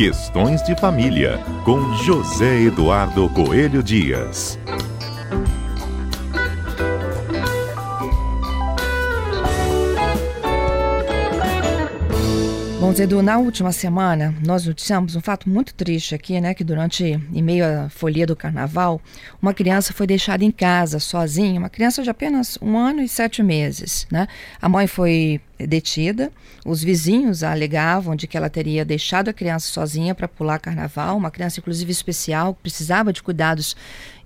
Questões de Família, com José Eduardo Coelho Dias. Bom, Edu, na última semana nós noticiamos um fato muito triste aqui, né? Que durante, em meio à folia do carnaval, uma criança foi deixada em casa sozinha, uma criança de apenas um ano e sete meses, né? A mãe foi detida. Os vizinhos alegavam de que ela teria deixado a criança sozinha para pular carnaval, uma criança inclusive especial, que precisava de cuidados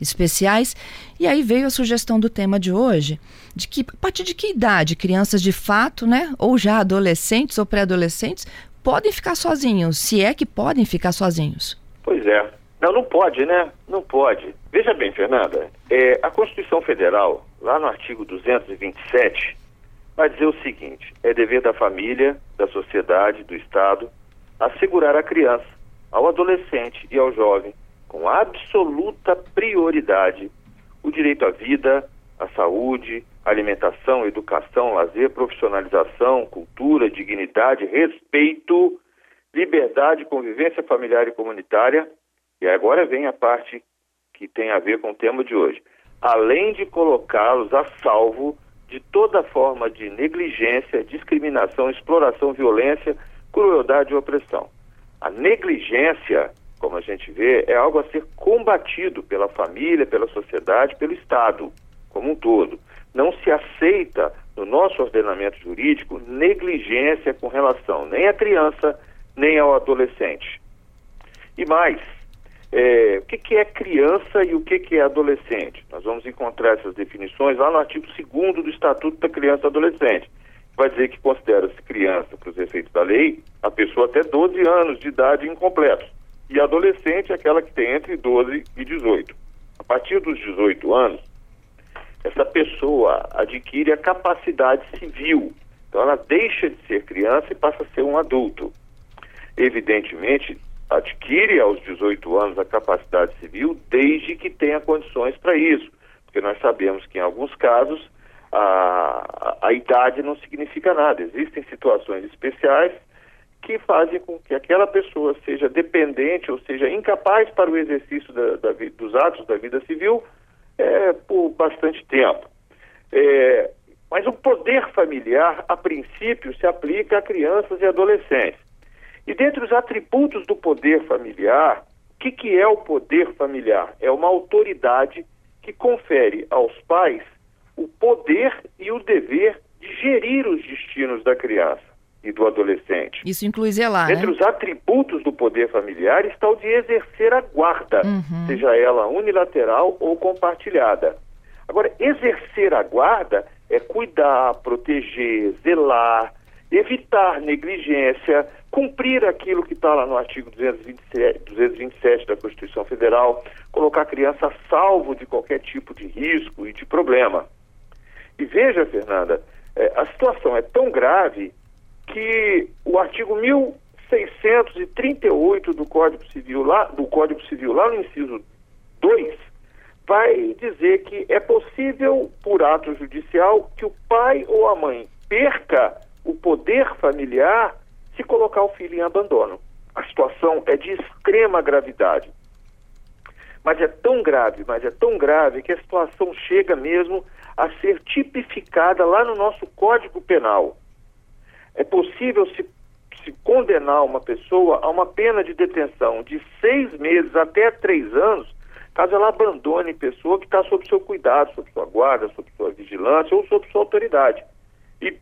especiais. E aí veio a sugestão do tema de hoje, de que a partir de que idade crianças de fato, né, ou já adolescentes ou pré-adolescentes, podem ficar sozinhos, se é que podem ficar sozinhos. Pois é. Não, não pode, né? Não pode. Veja bem, Fernanda, é, a Constituição Federal, lá no artigo 227, vai dizer o seguinte: é dever da família, da sociedade, do Estado assegurar à criança, ao adolescente e ao jovem, com absoluta prioridade, o direito à vida, à saúde, alimentação, educação, lazer, profissionalização, cultura, dignidade, respeito, liberdade, convivência familiar e comunitária. E agora vem a parte que tem a ver com o tema de hoje. Além de colocá-los a salvo de toda forma de negligência, discriminação, exploração, violência, crueldade e opressão. A negligência, como a gente vê, é algo a ser combatido pela família, pela sociedade, pelo Estado como um todo. Não se aceita no nosso ordenamento jurídico negligência com relação nem à criança, nem ao adolescente. E mais, é, o que, que, é criança e o que, que, é adolescente. Nós vamos encontrar essas definições lá no artigo 2 do Estatuto da Criança e Adolescente. Vai dizer que considera-se criança, para os efeitos da lei, a pessoa até 12 anos de idade incompletos. E adolescente é aquela que tem entre 12 e 18. A partir dos 18 anos, essa pessoa adquire a capacidade civil. Então ela deixa de ser criança e passa a ser um adulto. Evidentemente, adquire aos 18 anos a capacidade civil desde que tenha condições para isso, porque nós sabemos que em alguns casos a, a, a, idade não significa nada. Existem situações especiais que fazem com que aquela pessoa seja dependente ou seja incapaz para o exercício da, da, dos atos da vida civil é, por bastante tempo. É, mas o poder familiar, a princípio, se aplica a crianças e adolescentes. E dentre os atributos do poder familiar, o que, que é o poder familiar? É uma autoridade que confere aos pais o poder e o dever de gerir os destinos da criança e do adolescente. Isso inclui zelar, Entre né? os atributos do poder familiar está o de exercer a guarda, uhum. seja ela unilateral ou compartilhada. Agora, exercer a guarda é cuidar, proteger, zelar, evitar negligência, cumprir aquilo que está lá no artigo 227, 227 da Constituição Federal, colocar a criança a salvo de qualquer tipo de risco e de problema. E veja, Fernanda, é, a situação é tão grave que o artigo 1638 do Código Civil, lá, do Código Civil, lá no inciso 2, vai dizer que é possível, por ato judicial, que o pai ou a mãe perca o poder familiar se colocar o filho em abandono. A situação é de extrema gravidade. Mas é tão grave, mas é tão grave que a situação chega mesmo a ser tipificada lá no nosso Código Penal. É possível se, se condenar uma pessoa a uma pena de detenção de seis meses até três anos, caso ela abandone pessoa que está sob seu cuidado, sob sua guarda, sob sua vigilância ou sob sua autoridade. E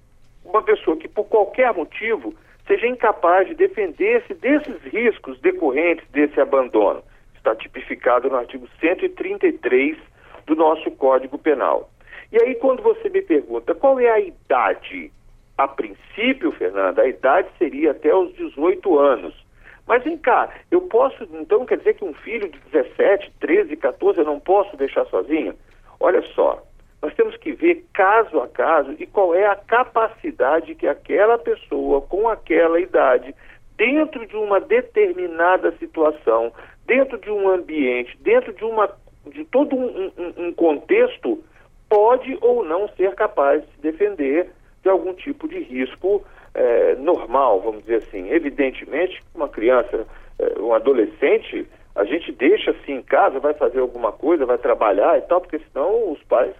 uma pessoa que, por qualquer motivo, seja incapaz de defender-se desses riscos decorrentes desse abandono. Está tipificado no artigo 133 do nosso Código Penal. E aí, quando você me pergunta qual é a idade, a princípio, Fernanda, a idade seria até os 18 anos. Mas vem cá, eu posso, então quer dizer que um filho de 17, 13, 14 eu não posso deixar sozinho? Olha só, nós temos que ver caso a caso e qual é a capacidade que aquela pessoa com aquela idade, dentro de uma determinada situação, dentro de um ambiente, dentro de, uma, de todo um, um, um contexto, pode ou não ser capaz de se defender de algum tipo de risco é, normal, vamos dizer assim. Evidentemente, uma criança, é, um adolescente, a gente deixa assim em casa, vai fazer alguma coisa, vai trabalhar e tal, porque senão os pais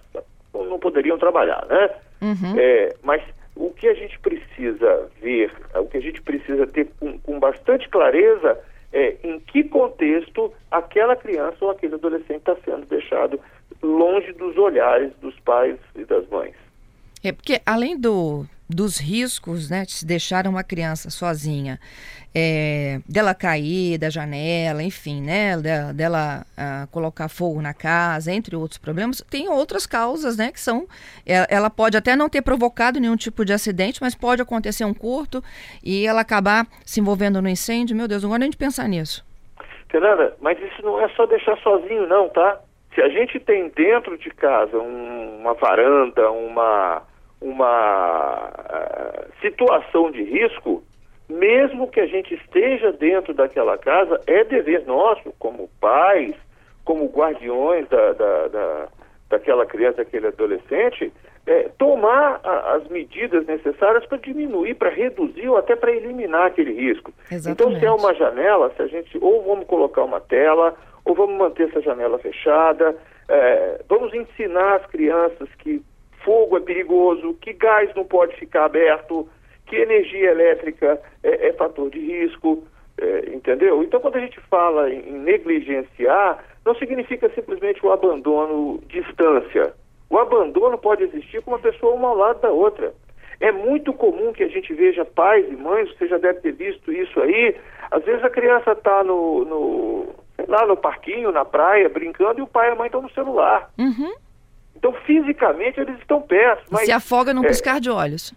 não poderiam trabalhar, né? Uhum. É, mas o que a gente precisa ver, o que a gente precisa ter com, com bastante clareza é em que contexto aquela criança ou aquele adolescente está sendo deixado longe dos olhares dos pais e das mães. É porque além do, dos riscos né, de se deixar uma criança sozinha, é, dela cair da janela, enfim, né, dela, dela uh, colocar fogo na casa, entre outros problemas, tem outras causas, né, que são, ela, é, ela, pode até não ter provocado nenhum tipo de acidente, mas pode acontecer um curto e ela acabar se envolvendo no incêndio. Meu Deus, não gosto nem de pensar nisso. Fernanda, mas isso não é só deixar sozinho, não, tá? Se a gente tem dentro de casa um, uma varanda, uma uma uh, situação de risco, mesmo que a gente esteja dentro daquela casa, é dever nosso, como pais, como guardiões da, da, da daquela criança, daquele adolescente, é, tomar a, as medidas necessárias para diminuir, para reduzir ou até para eliminar aquele risco. Exatamente. Então, se é uma janela, se a gente ou vamos colocar uma tela, ou vamos manter essa janela fechada, é, vamos ensinar as crianças que fogo é perigoso, que gás não pode ficar aberto, que energia elétrica é, é fator de risco, é, entendeu? Então, quando a gente fala em, negligenciar, não significa simplesmente o abandono distância. O abandono pode existir com uma pessoa uma ao lado da outra. É muito comum que a gente veja pais e mães, você já deve ter visto isso aí. Às vezes a criança está no, no, lá no parquinho, na praia, brincando, e o pai e a mãe estão no celular. Uhum. Então, fisicamente, eles estão perto. Mas, se afoga num é, piscar de olhos.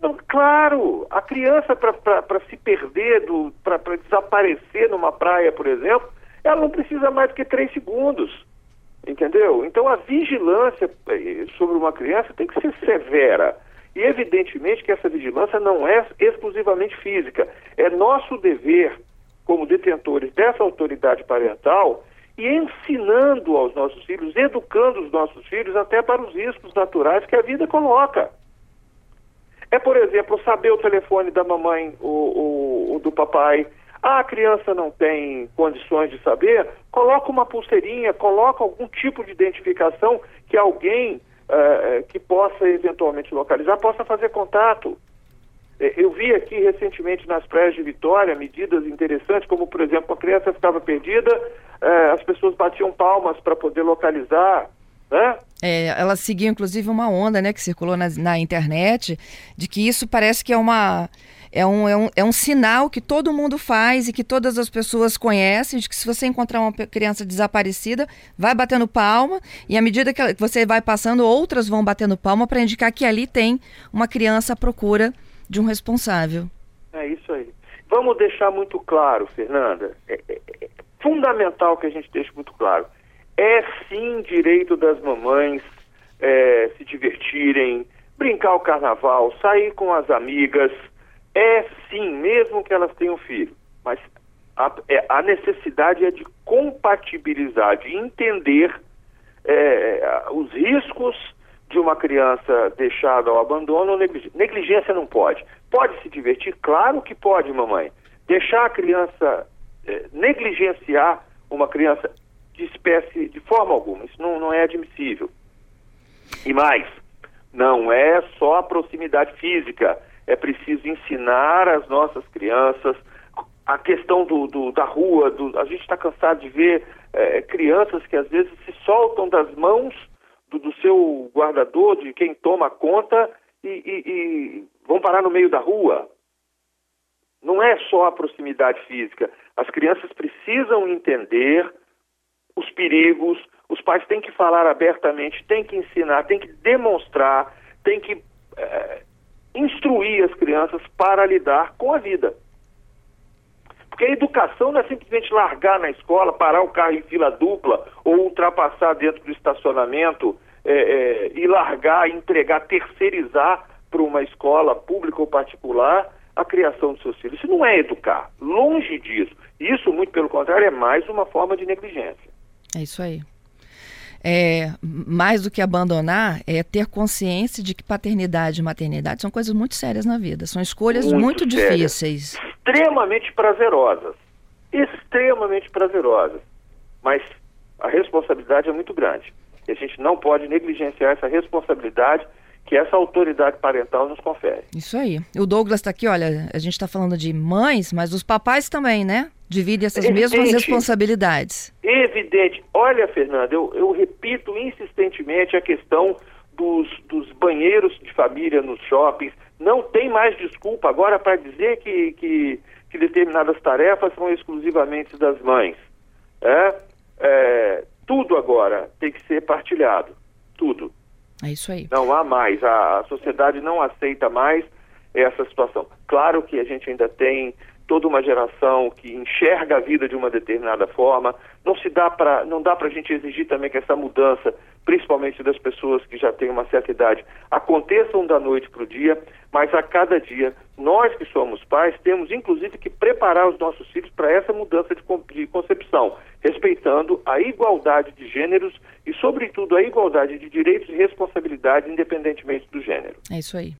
Não, claro, a criança, para se perder, para desaparecer numa praia, por exemplo, ela não precisa mais do que três segundos. Entendeu? Então, a vigilância eh, sobre uma criança tem que ser severa. E, evidentemente, que essa vigilância não é exclusivamente física. É nosso dever, como detentores dessa autoridade parental, e ensinando aos nossos filhos, educando os nossos filhos até para os riscos naturais que a vida coloca. É, por exemplo, saber o telefone da mamãe ou, do papai. Ah, a criança não tem condições de saber, coloca uma pulseirinha, coloca algum tipo de identificação que alguém uh, que possa eventualmente localizar possa fazer contato. É, eu vi aqui recentemente nas praias de Vitória medidas interessantes, como por exemplo, a criança ficava perdida, é, as pessoas batiam palmas para poder localizar. Né? É, ela seguiu inclusive uma onda né, que circulou na, na internet de que isso parece que é uma. É um, é, um, é um sinal que todo mundo faz e que todas as pessoas conhecem, de que se você encontrar uma criança desaparecida, vai batendo palma, e à medida que você vai passando, outras vão batendo palma para indicar que ali tem uma criança à procura de um responsável. É isso aí. Vamos deixar muito claro, Fernanda, é, é, é fundamental que a gente deixe muito claro. É sim direito das mamães é, se divertirem, brincar o carnaval, sair com as amigas. É sim, mesmo que elas tenham filho. Mas a, é, a necessidade é de compatibilizar, de entender é, os riscos de uma criança deixada ao abandono, negligência não pode. Pode se divertir? Claro que pode, mamãe. Deixar a criança eh, negligenciar uma criança de espécie de forma alguma, isso não, não é admissível. E mais, não é só a proximidade física, é preciso ensinar as nossas crianças a questão do, do da rua, do, a gente está cansado de ver eh, crianças que às vezes se soltam das mãos do, do seu guardador, de quem toma conta, e, e, e vão parar no meio da rua. Não é só a proximidade física. As crianças precisam entender os perigos, os pais têm que falar abertamente, têm que ensinar, têm que demonstrar, têm que é, instruir as crianças para lidar com a vida. Porque a educação não é simplesmente largar na escola, parar o carro em fila dupla ou ultrapassar dentro do estacionamento é, é, e largar, entregar, terceirizar para uma escola pública ou particular a criação dos seus filhos. Isso não é educar, longe disso. Isso, muito pelo contrário, é mais uma forma de negligência. É isso aí. é, mais do que abandonar, é ter consciência de que paternidade e maternidade são coisas muito sérias na vida. São escolhas muito, muito difíceis. Extremamente prazerosas. Extremamente prazerosas. Mas a responsabilidade é muito grande. E a gente não pode negligenciar essa responsabilidade que essa autoridade parental nos confere. Isso aí. O Douglas está aqui, olha, a gente está falando de mães, mas os papais também, né? Dividem essas Evidente. mesmas responsabilidades. Evidente. Olha, Fernanda, eu, eu repito insistentemente a questão dos, dos banheiros de família nos shoppings. Não tem mais desculpa agora para dizer que, que, que, determinadas tarefas são exclusivamente das mães. É? É, tudo agora tem que ser partilhado. Tudo. É isso aí. Não há mais, a, a sociedade não aceita mais essa situação. Claro que a gente ainda tem toda uma geração que enxerga a vida de uma determinada forma. Não se dá para não dá para a gente exigir também que essa mudança, principalmente das pessoas que já têm uma certa idade, aconteçam da noite para o dia, mas a cada dia nós que somos pais temos inclusive que preparar os nossos filhos para essa mudança de, concepção, respeitando a igualdade de gêneros e sobretudo a igualdade de direitos e responsabilidades independentemente do gênero. É isso aí.